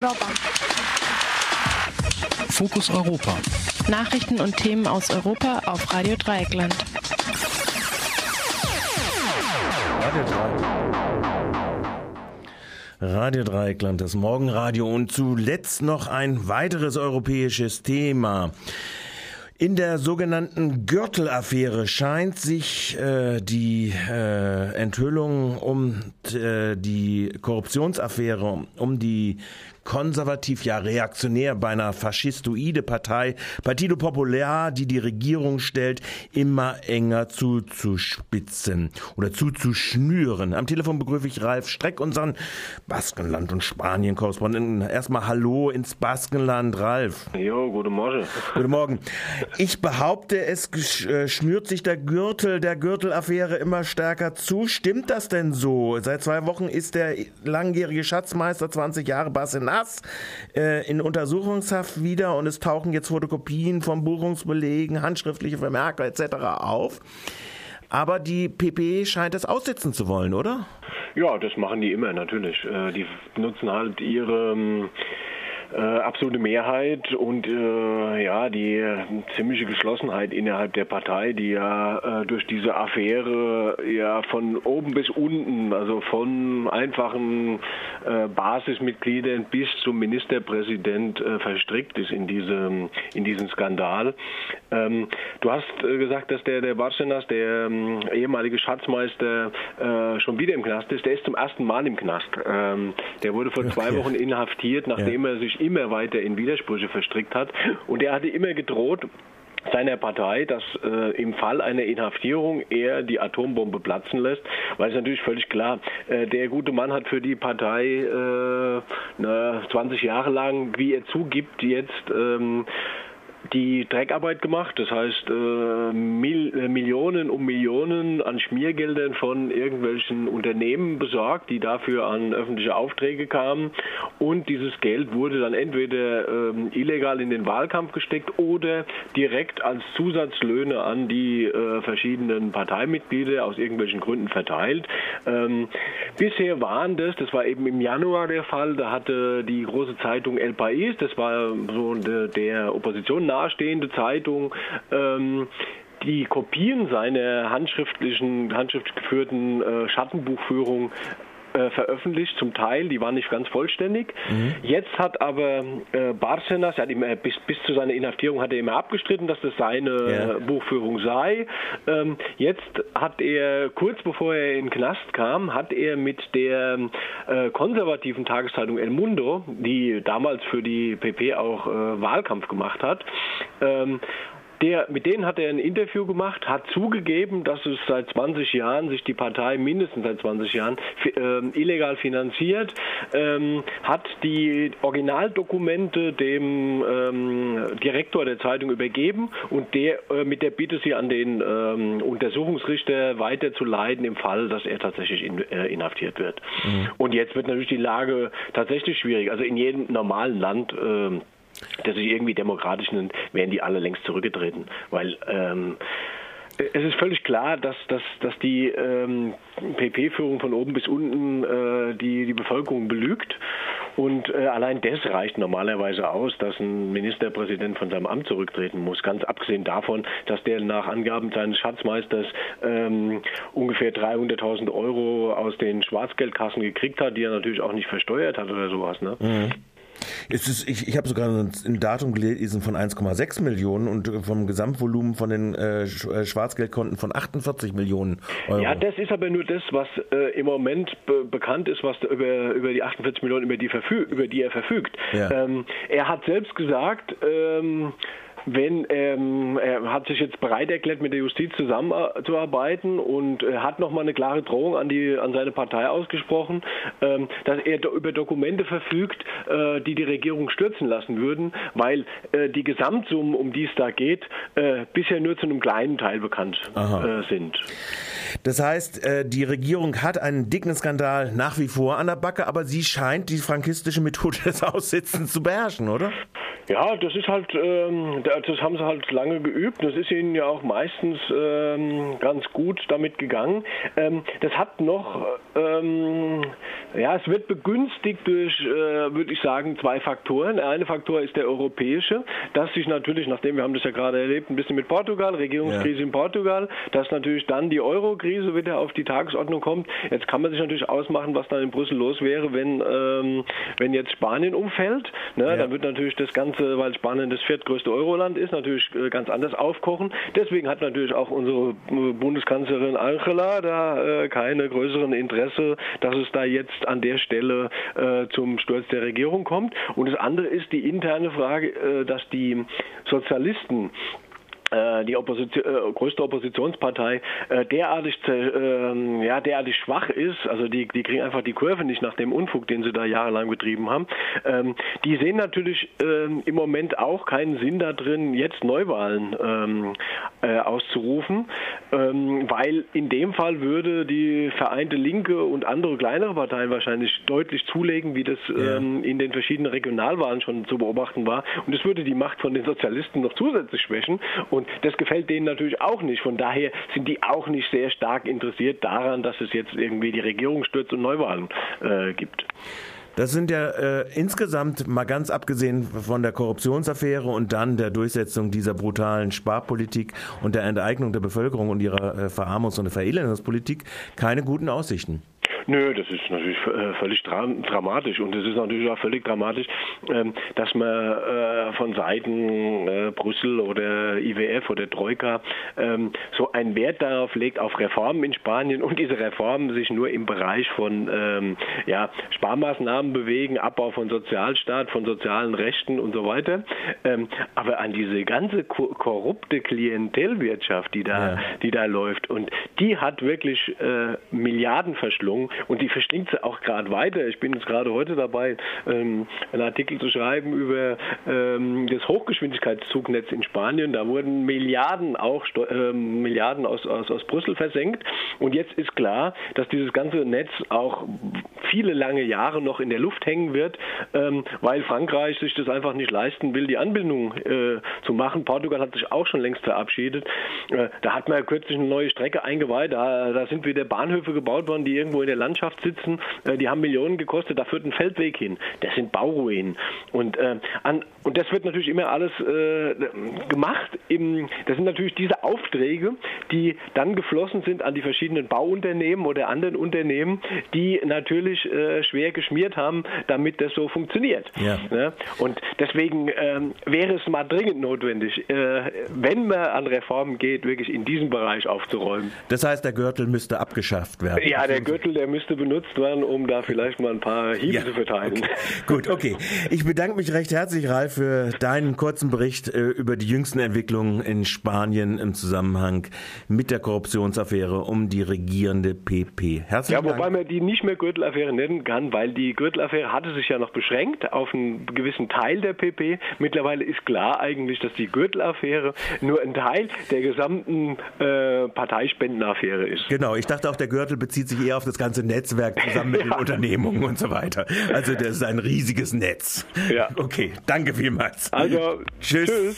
Europa. Fokus Europa. Nachrichten und Themen aus Europa auf Radio Dreieckland. Radio Dreieckland. Radio Dreieckland, das Morgenradio und zuletzt noch ein weiteres europäisches Thema. In der sogenannten Gürtelaffäre scheint sich äh, die äh, Enthüllung um äh, die Korruptionsaffäre, um die konservativ, ja reaktionär, beinahe faschistoide Partei, Partido Popular, die die Regierung stellt, immer enger zuzuspitzen oder zuzuschnüren. Am Telefon begrüße ich Ralf Streck, unseren Baskenland- und Spanien-Korrespondenten. Erstmal Hallo ins Baskenland, Ralf. Jo, guten Morgen. Guten Morgen. Ich behaupte, es äh, schnürt sich der Gürtel der Gürtelaffäre immer stärker zu. Stimmt das denn so? Seit zwei Wochen ist der langjährige Schatzmeister 20 Jahre Bassenat Glas äh, in Untersuchungshaft wieder und es tauchen jetzt Fotokopien von Buchungsbelegen, handschriftliche Vermerke etc. auf. Aber die PP scheint es aussitzen zu wollen, oder? Ja, das machen die immer natürlich. Äh, die nutzen halt ihre ähm, äh, absolute Mehrheit und äh, ja die ziemliche Geschlossenheit innerhalb der Partei, die ja äh, durch diese Affäre ja von oben bis unten, also von einfachen äh, Basismitgliedern bis zum Ministerpräsident äh, verstrickt ist in diesem in diesen Skandal. Ähm, du hast äh, gesagt, dass der der Barcenas, der ähm, ehemalige Schatzmeister, schon wieder im Knast ist. Der ist zum ersten Mal im Knast. Ähm, der wurde vor okay. zwei Wochen inhaftiert, nachdem ja. er sich immer weiter in Widersprüche verstrickt hat. Und er hatte immer gedroht, seiner Partei, dass äh, im Fall einer Inhaftierung er die Atombombe platzen lässt, weil es natürlich völlig klar, äh, der gute Mann hat für die Partei äh, na, 20 Jahre lang, wie er zugibt, jetzt ähm, die Dreckarbeit gemacht. Das heißt, äh, Mil äh, Millionen um Millionen an Schmiergeldern von irgendwelchen Unternehmen besorgt, die dafür an öffentliche Aufträge kamen. Und dieses Geld wurde dann entweder äh, illegal in den Wahlkampf gesteckt oder direkt als Zusatzlöhne an die äh, verschiedenen Parteimitglieder aus irgendwelchen Gründen verteilt. Ähm, bisher waren das, das war eben im Januar der Fall, da hatte die große Zeitung El País, das war so der, der Opposition nahestehende Zeitung ähm, die Kopien seiner handschriftlichen, handschriftlich geführten äh, Schattenbuchführung äh, veröffentlicht, zum Teil, die waren nicht ganz vollständig. Mhm. Jetzt hat aber äh, Barcenas, er hat immer, bis, bis zu seiner Inhaftierung hat er immer abgestritten, dass das seine yeah. Buchführung sei. Ähm, jetzt hat er, kurz bevor er in den Knast kam, hat er mit der äh, konservativen Tageszeitung El Mundo, die damals für die PP auch äh, Wahlkampf gemacht hat, ähm, der, mit denen hat er ein Interview gemacht, hat zugegeben, dass es seit 20 Jahren sich die Partei mindestens seit 20 Jahren äh, illegal finanziert, ähm, hat die Originaldokumente dem ähm, Direktor der Zeitung übergeben und der äh, mit der Bitte, sie an den ähm, Untersuchungsrichter weiterzuleiten im Fall, dass er tatsächlich in, äh, inhaftiert wird. Mhm. Und jetzt wird natürlich die Lage tatsächlich schwierig. Also in jedem normalen Land der sich irgendwie demokratisch nennt, wären die alle längst zurückgetreten. Weil ähm, es ist völlig klar, dass, dass, dass die ähm, PP-Führung von oben bis unten äh, die, die Bevölkerung belügt. Und äh, allein das reicht normalerweise aus, dass ein Ministerpräsident von seinem Amt zurücktreten muss. Ganz abgesehen davon, dass der nach Angaben seines Schatzmeisters ähm, ungefähr 300.000 Euro aus den Schwarzgeldkassen gekriegt hat, die er natürlich auch nicht versteuert hat oder sowas. Ne? Mhm. Ist, ich ich habe sogar ein Datum gelesen von 1,6 Millionen und vom Gesamtvolumen von den äh, äh, Schwarzgeldkonten von 48 Millionen Euro. Ja, das ist aber nur das, was äh, im Moment be bekannt ist, was über, über die 48 Millionen, über die, über die er verfügt. Ja. Ähm, er hat selbst gesagt, ähm, wenn ähm, er hat sich jetzt bereit erklärt, mit der Justiz zusammenzuarbeiten und er hat nochmal eine klare Drohung an die an seine Partei ausgesprochen, ähm, dass er über Dokumente verfügt, äh, die die Regierung stürzen lassen würden, weil äh, die Gesamtsummen, um die es da geht, äh, bisher nur zu einem kleinen Teil bekannt äh, sind. Das heißt, äh, die Regierung hat einen dicken Skandal nach wie vor an der Backe, aber sie scheint die frankistische Methode des Aussitzens zu beherrschen, oder? Ja, das ist halt, ähm, das haben sie halt lange geübt. Das ist ihnen ja auch meistens ähm, ganz gut damit gegangen. Ähm, das hat noch, ähm, ja, es wird begünstigt durch, äh, würde ich sagen, zwei Faktoren. Der eine Faktor ist der europäische, dass sich natürlich, nachdem wir haben das ja gerade erlebt, ein bisschen mit Portugal, Regierungskrise ja. in Portugal, dass natürlich dann die Euro-Krise wieder auf die Tagesordnung kommt. Jetzt kann man sich natürlich ausmachen, was dann in Brüssel los wäre, wenn, ähm, wenn jetzt Spanien umfällt. Ne? Ja. Dann wird natürlich das Ganze, weil Spanien das viertgrößte Euroland ist, natürlich äh, ganz anders aufkochen. Deswegen hat natürlich auch unsere äh, Bundeskanzlerin Angela da äh, keine größeren Interesse, dass es da jetzt an der Stelle zum Sturz der Regierung kommt. Und das andere ist die interne Frage, dass die Sozialisten die Opposition, äh, größte Oppositionspartei äh, derartig äh, ja derartig schwach ist, also die die kriegen einfach die Kurve nicht nach dem Unfug, den sie da jahrelang betrieben haben. Ähm, die sehen natürlich ähm, im Moment auch keinen Sinn da drin, jetzt Neuwahlen ähm, äh, auszurufen, ähm, weil in dem Fall würde die Vereinte Linke und andere kleinere Parteien wahrscheinlich deutlich zulegen, wie das ja. Ähm, in den verschiedenen Regionalwahlen schon zu beobachten war, und es würde die Macht von den Sozialisten noch zusätzlich schwächen. Und und das gefällt denen natürlich auch nicht. Von daher sind die auch nicht sehr stark interessiert daran, dass es jetzt irgendwie die Regierung stürzt und Neuwahlen äh, gibt. Das sind ja äh, insgesamt mal ganz abgesehen von der Korruptionsaffäre und dann der Durchsetzung dieser brutalen Sparpolitik und der Enteignung der Bevölkerung und ihrer äh, Verarmungs- und Verelendungspolitik keine guten Aussichten. Nö, das ist natürlich äh, völlig dramatisch und es ist natürlich auch völlig dramatisch, ähm, dass man äh, von Seiten äh, Brüssel oder IWF oder Troika ähm, so einen Wert darauf legt, auf Reformen in Spanien und diese Reformen sich nur im Bereich von ähm, ja, Sparmaßnahmen bewegen, Abbau von Sozialstaat, von sozialen Rechten und so weiter. aber an diese ganze korrupte Klientelwirtschaft, die da, ja. die da läuft und die hat wirklich Milliarden verschlungen und die verschlingt sie auch gerade weiter. Ich bin jetzt gerade heute dabei, ähm, einen Artikel zu schreiben über ähm, das Hochgeschwindigkeitszugnetz in Spanien. Da wurden Milliarden auch ähm, Milliarden aus, aus, aus Brüssel versenkt. Und jetzt ist klar, dass dieses ganze Netz auch viele lange Jahre noch in der Luft hängen wird, ähm, weil Frankreich sich das einfach nicht leisten will, die Anbindung äh, zu machen. Portugal hat sich auch schon längst verabschiedet. Äh, da hat man ja kürzlich eine neue Strecke eingeweiht. Da, da sind wieder Bahnhöfe gebaut worden, die irgendwo in der Landschaft sitzen. Äh, die haben Millionen gekostet. Da führt ein Feldweg hin. Das sind Bauruinen. Und, äh, an, und das wird natürlich immer alles äh, gemacht. Im, das sind natürlich diese Aufträge, die dann geflossen sind an die verschiedenen Bauunternehmen oder anderen Unternehmen, die natürlich wirklich äh, schwer geschmiert haben, damit das so funktioniert. Ja. Ne? Und deswegen ähm, wäre es mal dringend notwendig, äh, wenn man an Reformen geht, wirklich in diesem Bereich aufzuräumen. Das heißt, der Gürtel müsste abgeschafft werden. Ja, der Gürtel, der müsste benutzt werden, um da vielleicht mal ein paar Hiebe ja. zu verteilen. Okay. Gut, okay. Ich bedanke mich recht herzlich, Ralf, für deinen kurzen Bericht äh, über die jüngsten Entwicklungen in Spanien im Zusammenhang mit der Korruptionsaffäre um die regierende PP. Herzlichen Dank. Ja, wobei man die nicht mehr Gürtelaffäre Gürtelaffäre nennen kann, weil die Gürtelaffäre hatte sich ja noch beschränkt auf einen gewissen Teil der PP. Mittlerweile ist klar eigentlich, dass die Gürtelaffäre nur ein Teil der gesamten äh, Parteispendenaffäre ist. Genau, ich dachte auch, der Gürtel bezieht sich eher auf das ganze Netzwerk zusammen mit ja. den Unternehmungen und so weiter. Also das ist ein riesiges Netz. Ja. Okay, danke vielmals. Also, tschüss. tschüss.